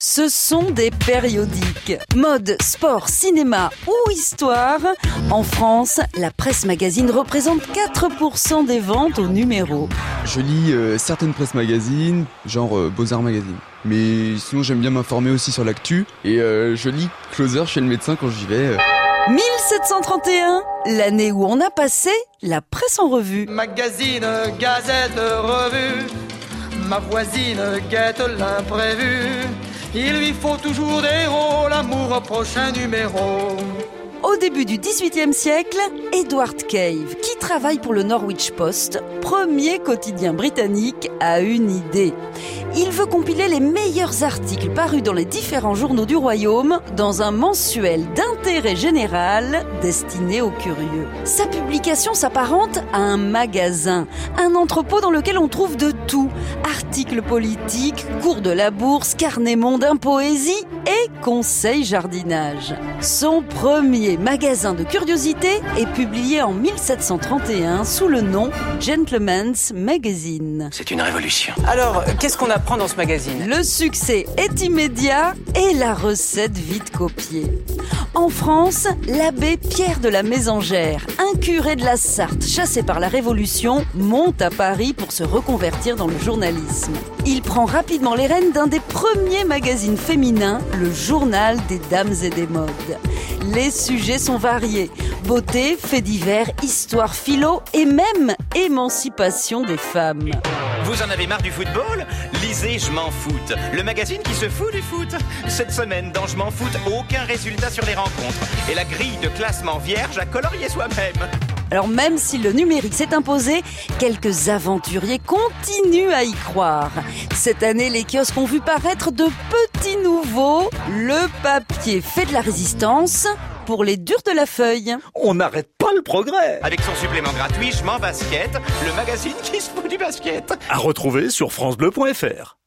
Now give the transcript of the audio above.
Ce sont des périodiques. Mode, sport, cinéma ou histoire. En France, la presse magazine représente 4% des ventes au numéro. Je lis euh, certaines presses magazines, genre euh, Beaux-Arts Magazine. Mais sinon, j'aime bien m'informer aussi sur l'actu. Et euh, je lis Closer chez le médecin quand j'y vais. 1731, l'année où on a passé la presse en revue. Magazine, gazette, revue, ma voisine guette l'imprévu. Il lui faut toujours des héros, l'amour au prochain numéro. Au début du XVIIIe siècle, Edward Cave, qui travaille pour le Norwich Post, premier quotidien britannique, a une idée. Il veut compiler les meilleurs articles parus dans les différents journaux du royaume dans un mensuel d'intérêt général destiné aux curieux. Sa publication s'apparente à un magasin, un entrepôt dans lequel on trouve de tout. Articles politiques, cours de la bourse, carnet mondain, poésie et conseils jardinage. Son premier magasin de curiosités est publié en 1731 sous le nom Gentleman's Magazine. C'est une révolution. Alors, qu'est-ce qu'on apprend dans ce magazine? Le succès est immédiat et la recette vite copiée. En France, l'abbé Pierre de la Mésangère, un curé de la Sarthe chassé par la Révolution, monte à Paris pour se reconvertir dans le journalisme. Il prend rapidement les rênes d'un des premiers magazines féminins, le Journal des Dames et des Modes. Les sujets sont variés. Beauté, faits divers, histoire, philo et même émancipation des femmes. Vous en avez marre du football? Lisez Je m'en foute, le magazine qui se fout du foot. Cette semaine, dans Je m'en foute, aucun résultat sur les rencontres. Et la grille de classement vierge à colorier soi-même. Alors même si le numérique s'est imposé, quelques aventuriers continuent à y croire. Cette année, les kiosques ont vu paraître de petits nouveaux. Le papier fait de la résistance pour les durs de la feuille. On n'arrête pas le progrès Avec son supplément gratuit Je m'en basket, le magazine qui se fout du basket. À retrouver sur francebleu.fr